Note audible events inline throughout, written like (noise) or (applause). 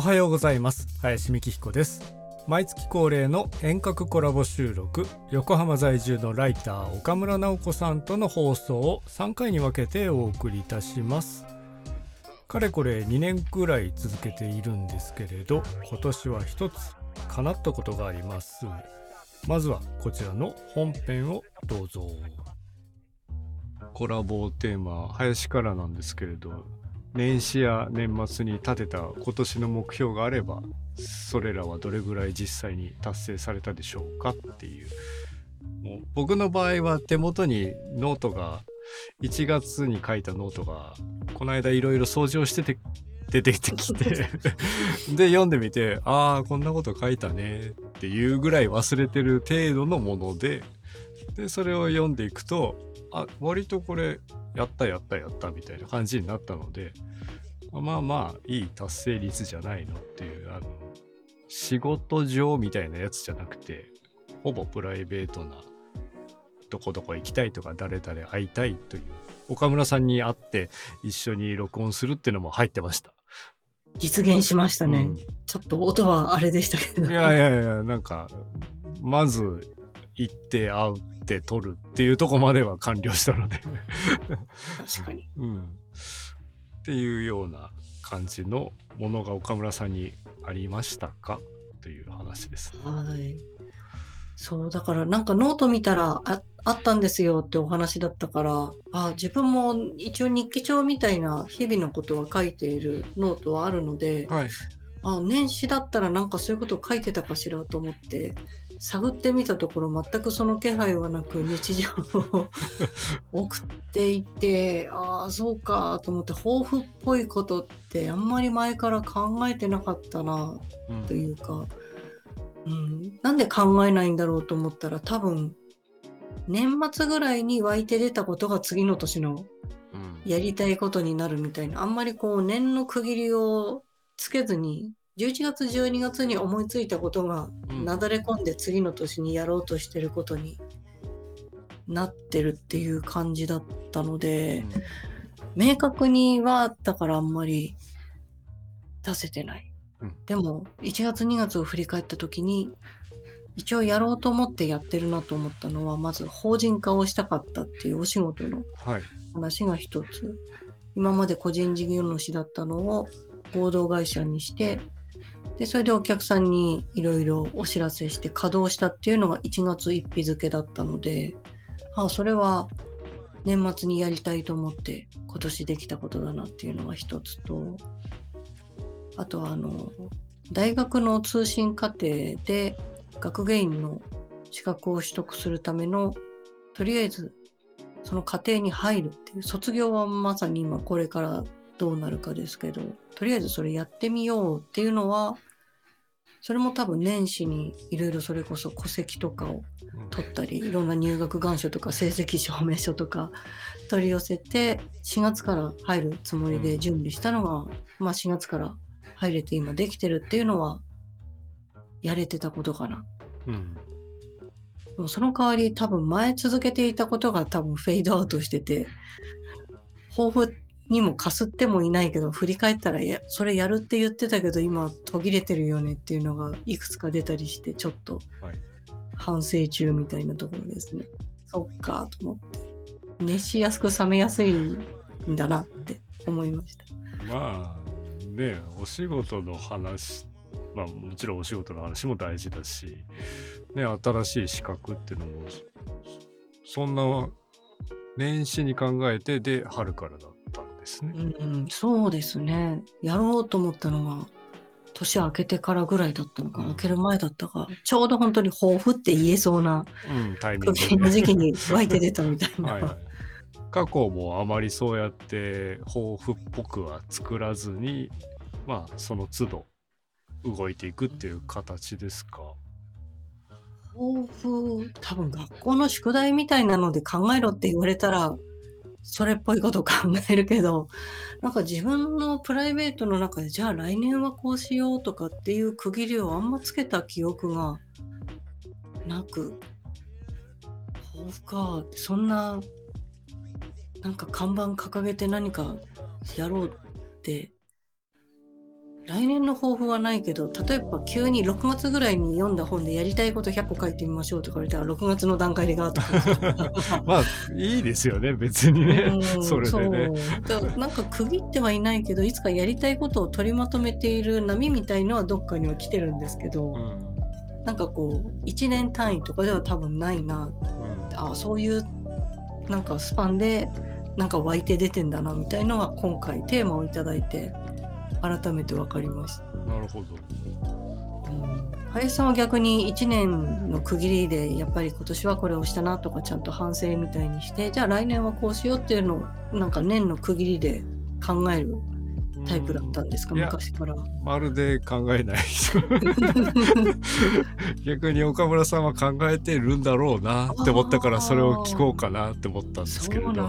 おはようございます。林美希彦です。毎月恒例の遠隔コラボ収録。横浜在住のライター岡村直子さんとの放送を3回に分けてお送りいたします。かれこれ2年くらい続けているんですけれど今年は一つ叶ったことがあります。まずはこちらの本編をどうぞ。コラボテーマ林からなんですけれど。年始や年末に立てた今年の目標があればそれらはどれぐらい実際に達成されたでしょうかっていう。もう僕の場合は手元にノートが1月に書いたノートがこの間いろいろ掃除をしてて出てきて (laughs) で読んでみてああこんなこと書いたねっていうぐらい忘れてる程度のものででそれを読んでいくとあ割とこれやったやったやったみたいな感じになったのでまあまあいい達成率じゃないのっていうあの仕事上みたいなやつじゃなくてほぼプライベートなどこどこ行きたいとか誰々会いたいという岡村さんに会って一緒に録音するっていうのも入ってました。実現しましたね、うん、ちょっと音はあれでしたけど。いやいやいやなんかまず行って会うって撮るっていうとこまでは完了したので。確かに、(laughs) うん、っていうような感じのものが岡村さんにありましたか？という話です、はい。そうだからなんかノート見たらああったんですよってお話だったからあ自分も一応日記帳みたいな日々のことは書いているノートはあるので、はい、あ年始だったらなんかそういうことを書いてたかしらと思って探ってみたところ全くその気配はなく日常を (laughs) 送っていてああそうかと思って抱負っぽいことってあんまり前から考えてなかったなというか、うん、うん、なんで考えないんだろうと思ったら多分年末ぐらいに湧いて出たことが次の年のやりたいことになるみたいなあんまりこう年の区切りをつけずに11月12月に思いついたことがなだれ込んで次の年にやろうとしてることになってるっていう感じだったので、うん、明確にはあったからあんまり出せてない、うん、でも1月2月を振り返った時に一応やろうと思ってやってるなと思ったのはまず法人化をしたかったっていうお仕事の話が一つ、はい、今まで個人事業主だったのを合同会社にしてで、それでお客さんにいろいろお知らせして稼働したっていうのが1月1日付だったので、あそれは年末にやりたいと思って今年できたことだなっていうのが一つと、あとはあの、大学の通信課程で学芸員の資格を取得するための、とりあえずその過程に入るっていう、卒業はまさに今これからどうなるかですけど、とりあえずそれやってみようっていうのは、それも多分年始にいろいろそれこそ戸籍とかを取ったり、いろんな入学願書とか成績証明書とか取り寄せて4月から入るつもりで準備したのが、まあ4月から入れて今できてるっていうのはやれてたことかな。うん、でもその代わり多分前続けていたことが多分フェードアウトしてて抱負にもかすってもいないけど振り返ったらやそれやるって言ってたけど今途切れてるよねっていうのがいくつか出たりしてちょっと反省中みたいなところですね。はい、そっかと思って熱しやすく冷めやすいんだなって思いました。まあねお仕事の話まあもちろんお仕事の話も大事だし、ね、新しい資格っていうのもそんな年始に考えてで春からだですね。うん、そうですね。やろうと思ったのが、年明けてからぐらいだったのか、うん、明ける前だったか、ちょうど本当に抱負って言えそうな、うん、タイミング、の時期に湧いて出たみたいな。はい、はい、過去もあまりそうやって抱負っぽくは作らずに、まあ、その都度動いていくっていう形ですか？抱負、多分学校の宿題みたいなので考えろって言われたら、それっぽいこと考えるけど、なんか自分のプライベートの中で、じゃあ来年はこうしようとかっていう区切りをあんまつけた記憶がなく、豊富か、そんな、なんか看板掲げて何かやろうって来年の抱負はないけど例えば急に6月ぐらいに読んだ本でやりたいこと100個書いてみましょうとか言われたら6月の段階でガーッと (laughs) まあいいですよね別にね。うんそれでね。なんか区切ってはいないけどいつかやりたいことを取りまとめている波みたいのはどっかには来てるんですけど、うん。なんかこう1年単位とかでは多分ないな。うん。あそういうなんかスパンでなんか湧いて出てんだなみたいのは今回テーマをいただいて改めて分かりました。なるほどうん林さんは逆に1年の区切りでやっぱり今年はこれをしたなとかちゃんと反省みたいにしてじゃあ来年はこうしようっていうのをなんか年の区切りで考えるタイプだったんですか、昔から。まるで考えない (laughs) 逆に岡村さんは考えてるんだろうなって思ったからそれを聞こうかなって思ったんですけれどね。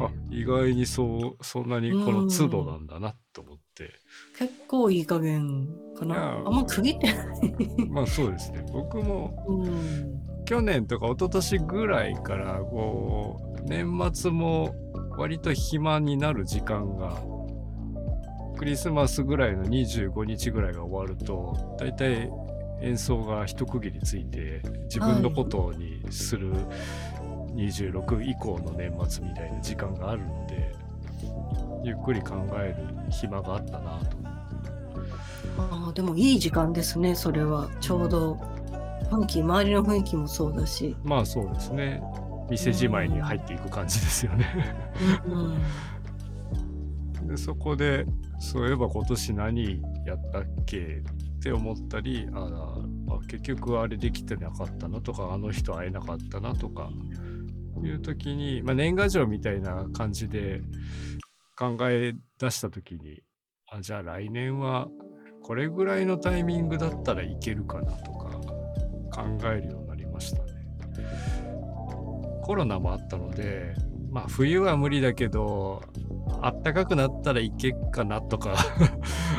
あ意外にそうそんなにこの都度なんだなと思って結構いい加減かな。あんま区切ってない。まあそうですね僕もうん去年とか一昨年ぐらいからこう年末も割と暇になる時間がクリスマスぐらいの25日ぐらいが終わると大体演奏が一区切りついて自分のことにする26以降の年末みたいな時間があるのでゆっくり考える暇があったなとああでもいい時間ですねそれはちょうど雰囲気周りの雰囲気もそうだし。まあそうですね店じまいに入っていく感じですよね。うんでそこでそういえば今年何やったっけって思ったりああ結局あれできてなかったなとかあの人会えなかったなとかいう時に、まあ、年賀状みたいな感じで考え出した時にあじゃあ来年はこれぐらいのタイミングだったらいけるかなとか考えるようになりましたね。コロナもあったのでまあ冬は無理だけどあったかくなったらいけっかなとか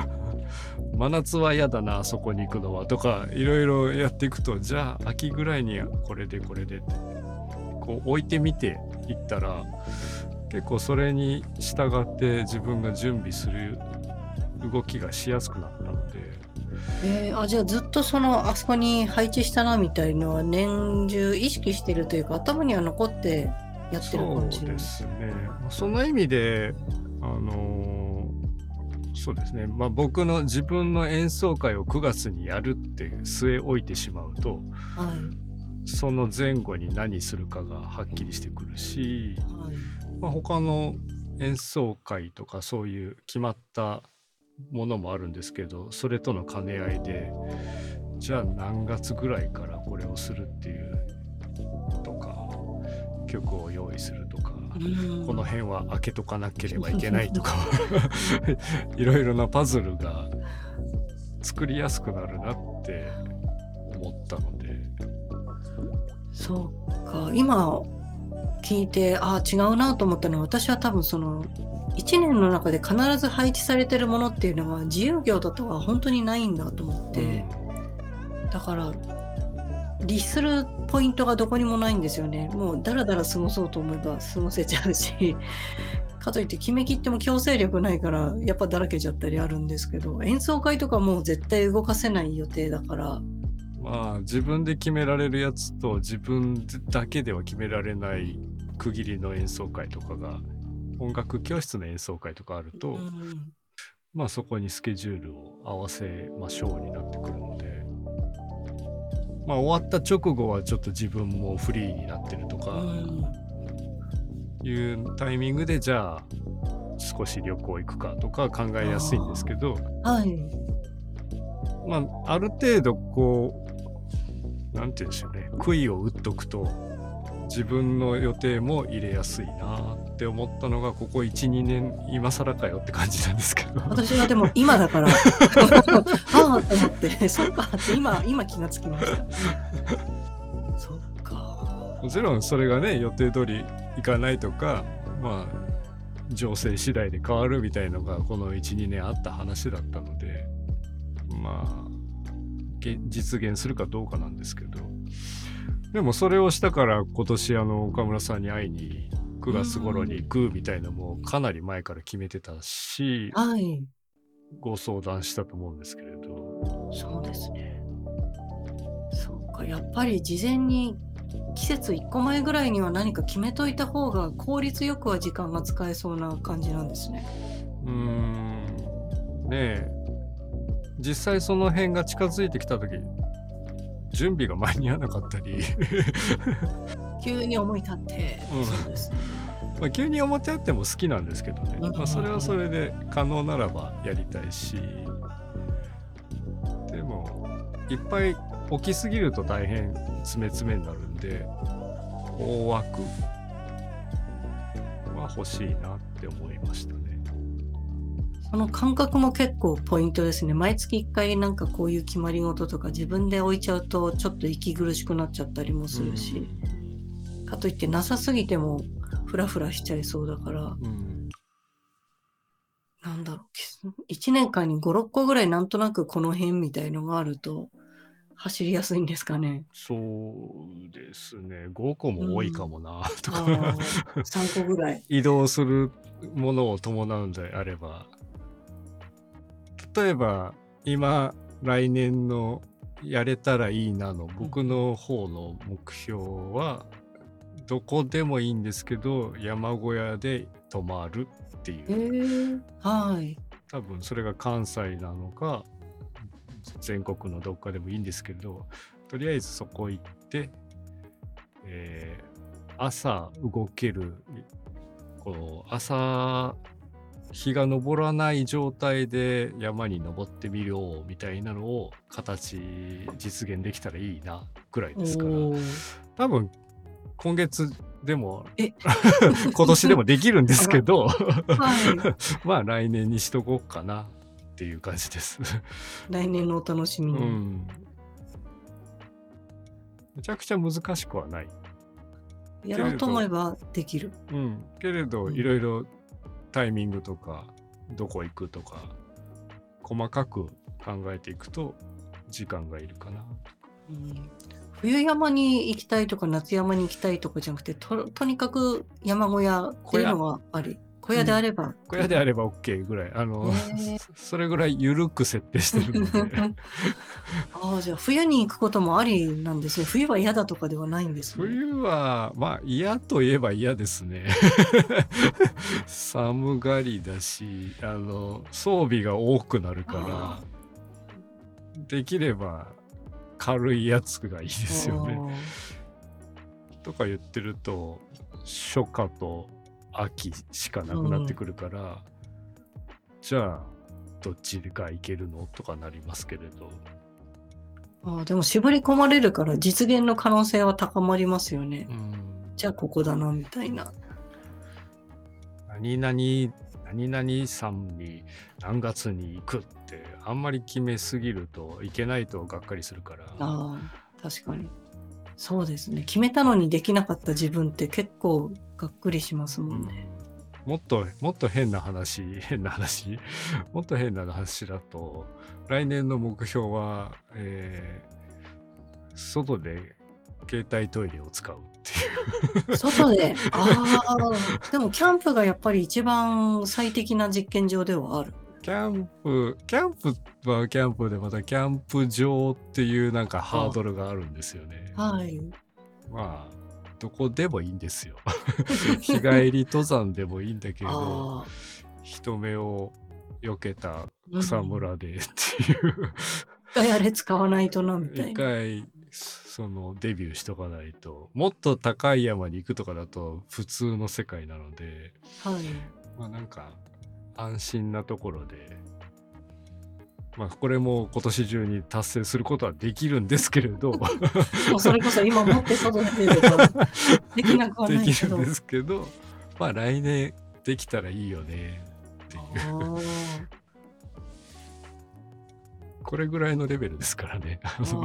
(laughs) 真夏は嫌だなあそこに行くのはとかいろいろやっていくとじゃあ秋ぐらいにこれでこれでこう置いてみていったら結構それに従って自分が準備する動きがしやすくなったので。えーあじゃあずっとそのあそこに配置したなみたいのは年中意識してるというか頭には残ってやってる感じそうですね。その意味であのーそうですね。まあ僕の自分の演奏会を9月にやるって据え置いてしまうとはい。その前後に何するかがはっきりしてくるし、はいまあ、他の演奏会とかそういう決まったものもあるんですけどそれとの兼ね合いでじゃあ何月ぐらいからこれをするっていうとか曲を用意するとか、うんこの辺は開けとかなければいけないとか (laughs) いろいろなパズルが作りやすくなるなって思ったので。そうか今聞いてあ違うなと思ったのは私は多分その1年の中で必ず配置されてるものっていうのは自由業だとは本当にないんだと思って、だから律するポイントがどこにもないんですよね。もうだらだら過ごそうと思えば過ごせちゃうし (laughs) かといって決めきっても強制力ないからやっぱだらけちゃったりあるんですけど演奏会とかもう絶対動かせない予定だから。まあ自分で決められるやつと自分だけでは決められない区切りの演奏会とかが音楽教室の演奏会とかあると、うん。まあそこにスケジュールを合わせましょうになってくるのでまあ終わった直後はちょっと自分もフリーになってるとかうん。いうタイミングでじゃあ少し旅行行くかとか考えやすいんですけどはい。まあある程度こうなんて言うんでしょうね。杭を打っとくと自分の予定も入れやすいなって思ったのがここ12年今更かよって感じなんですけど。私はでも今だから (laughs) ああと思ってそっかって今今気がつきました。そっか。もちろんそれがね予定通りいかないとかまあ情勢次第で変わるみたいのがこの12年あった話だったのでまあげ実現するかどうかなんですけどでもそれをしたから今年あの岡村さんに会いに9月頃に行くみたいなのもかなり前から決めてたしはいご相談したと思うんですけれど。そうですね。そうか、やっぱり事前に季節1個前ぐらいには何か決めといた方が効率よくは時間が使えそうな感じなんですね。うーん。ねえ。実際その辺が近づいてきた時準備が間に合わなかったり。(laughs) 急に思い立って、うん。そうですね。まあ急に思ってあっても好きなんですけどね、うんまあ、それはそれで可能ならばやりたいし。でもいっぱい起きすぎると大変詰め詰めになるんで大枠は欲しいなって思いましたね。その感覚も結構ポイントですね。毎月1回なんかこういう決まり事とか自分で置いちゃうとちょっと息苦しくなっちゃったりもするし、かといってなさすぎてもフラフラしちゃいそうだから、うん、うんなんだろう、1年間に5、6個ぐらいなんとなくこの辺みたいのがあると走りやすいんですかね。そうですね。5個も多いかもな、とあかー。3個ぐらい。(laughs) 移動するものを伴うんであれば例えば今来年のやれたらいいなの僕の方の目標はどこでもいいんですけど山小屋で泊まるっていへうえはい。多分それが関西なのか全国のどっかでもいいんですけどとりあえずそこ行って、えー朝動けるこう朝日が昇らない状態で山に登ってみようみたいなのを形実現できたらいいなぐらいおですからー多分今月でもえ？(laughs) 今年でもできるんですけどはい。(laughs) まあ来年にしとこうかなっていう感じです。来年のお楽しみに。うん。めちゃくちゃ難しくはない。やろうと思えばできる。うん。けれど、うんいろいろタイミングとか、どこ行くとか、細かく考えていくと時間がいるかな。うん冬山に行きたいとか夏山に行きたいとかじゃなくてととにかく山小屋っていうのはあり小屋であれば、小屋であれば OK ぐらい。あの、へーそ (laughs) それぐらい緩く設定してるので。(laughs) ああじゃあ冬に行くこともありなんですね冬は嫌だとかではないんですね冬は、まあ嫌といえば嫌ですね。(laughs) 寒がりだし、あの、装備が多くなるかあら、できれば軽いやつがいいですよね。とか言ってると、初夏と秋しかなくなってくるから、じゃあ、どっちがいけるの？とかなりますけれど。あでも絞り込まれるから実現の可能性は高まりますよね。うん。じゃあここだなみたいな。何々何々さんに何月に行くってあんまり決めすぎるといけないとがっかりするから。ああ確かにそうですね。決めたのにできなかった自分って結構がっくりしますもんね、もっともっと変な話 (laughs) 変な話？もっと変な話だと来年の目標は、えー外で携帯トイレを使うっていう。外で？(laughs) ああでもキャンプがやっぱり一番最適な実験場ではあるキャンプキャンプはキャンプでまたキャンプ場っていうなんかハードルがあるんですよね。はい。まあどこでもいいんですよ。(laughs) 日帰り登山でもいいんだけれどあ人目を避けたあ草むらでっていう、一回あれ使わないとなみたい一な回そのデビューしとかないと。もっと高い山に行くとかだと普通の世界なので。はい。まあなんか安心なところで。まあこれも今年中に達成することはできるんですけれど。(laughs) それこそ今持って外で出ると (laughs) できなくはでないけど。きるんですけど。まあ来年できたらいいよね。っていう。あこれぐらいのレベルですからね。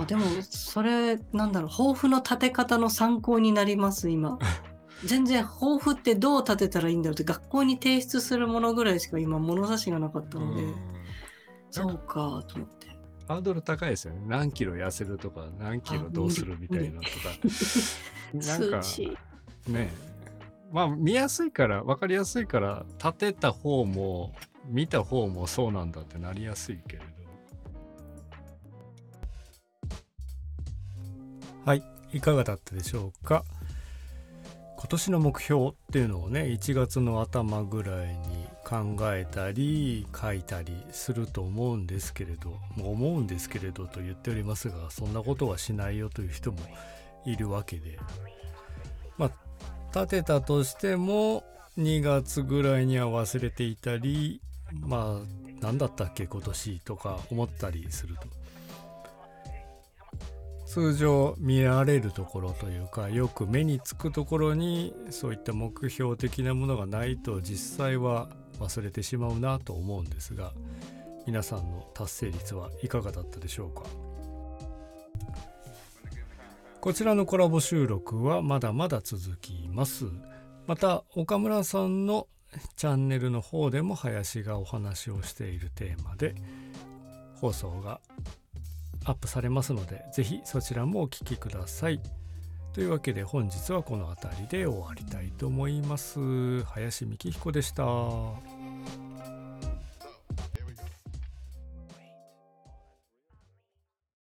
でもそれなんだろう抱負の立て方の参考になります今 (laughs) 全然抱負ってどう立てたらいいんだろうって学校に提出するものぐらいしか今物差しがなかったので、うん。そうかと思って。ハードル高いですよね。何キロ痩せるとか、何キロどうするみたいなのとか。(laughs) なんか数値。ね、まあ見やすいから、分かりやすいから、立てた方も見た方もそうなんだってなりやすいけれど。はい。いかがだったでしょうか？今年の目標っていうのをね1月の頭ぐらいに考えたり書いたりすると思うんですけれども思うんですけれどと言っておりますがそんなことはしないよという人もいるわけで。まあ立てたとしても2月ぐらいには忘れていたりまあ何だったっけ今年とか思ったりすると。通常見られるところというかよく目につくところにそういった目標的なものがないと実際は忘れてしまうなと思うんですが皆さんの達成率はいかがだったでしょうか？こちらのコラボ収録はまだまだ続きます。また岡村さんのチャンネルの方でも林がお話をしているテーマで放送がアップされますので是非そちらもお聴きください。というわけで本日はこの辺りで終わりたいと思います。林幹彦でした。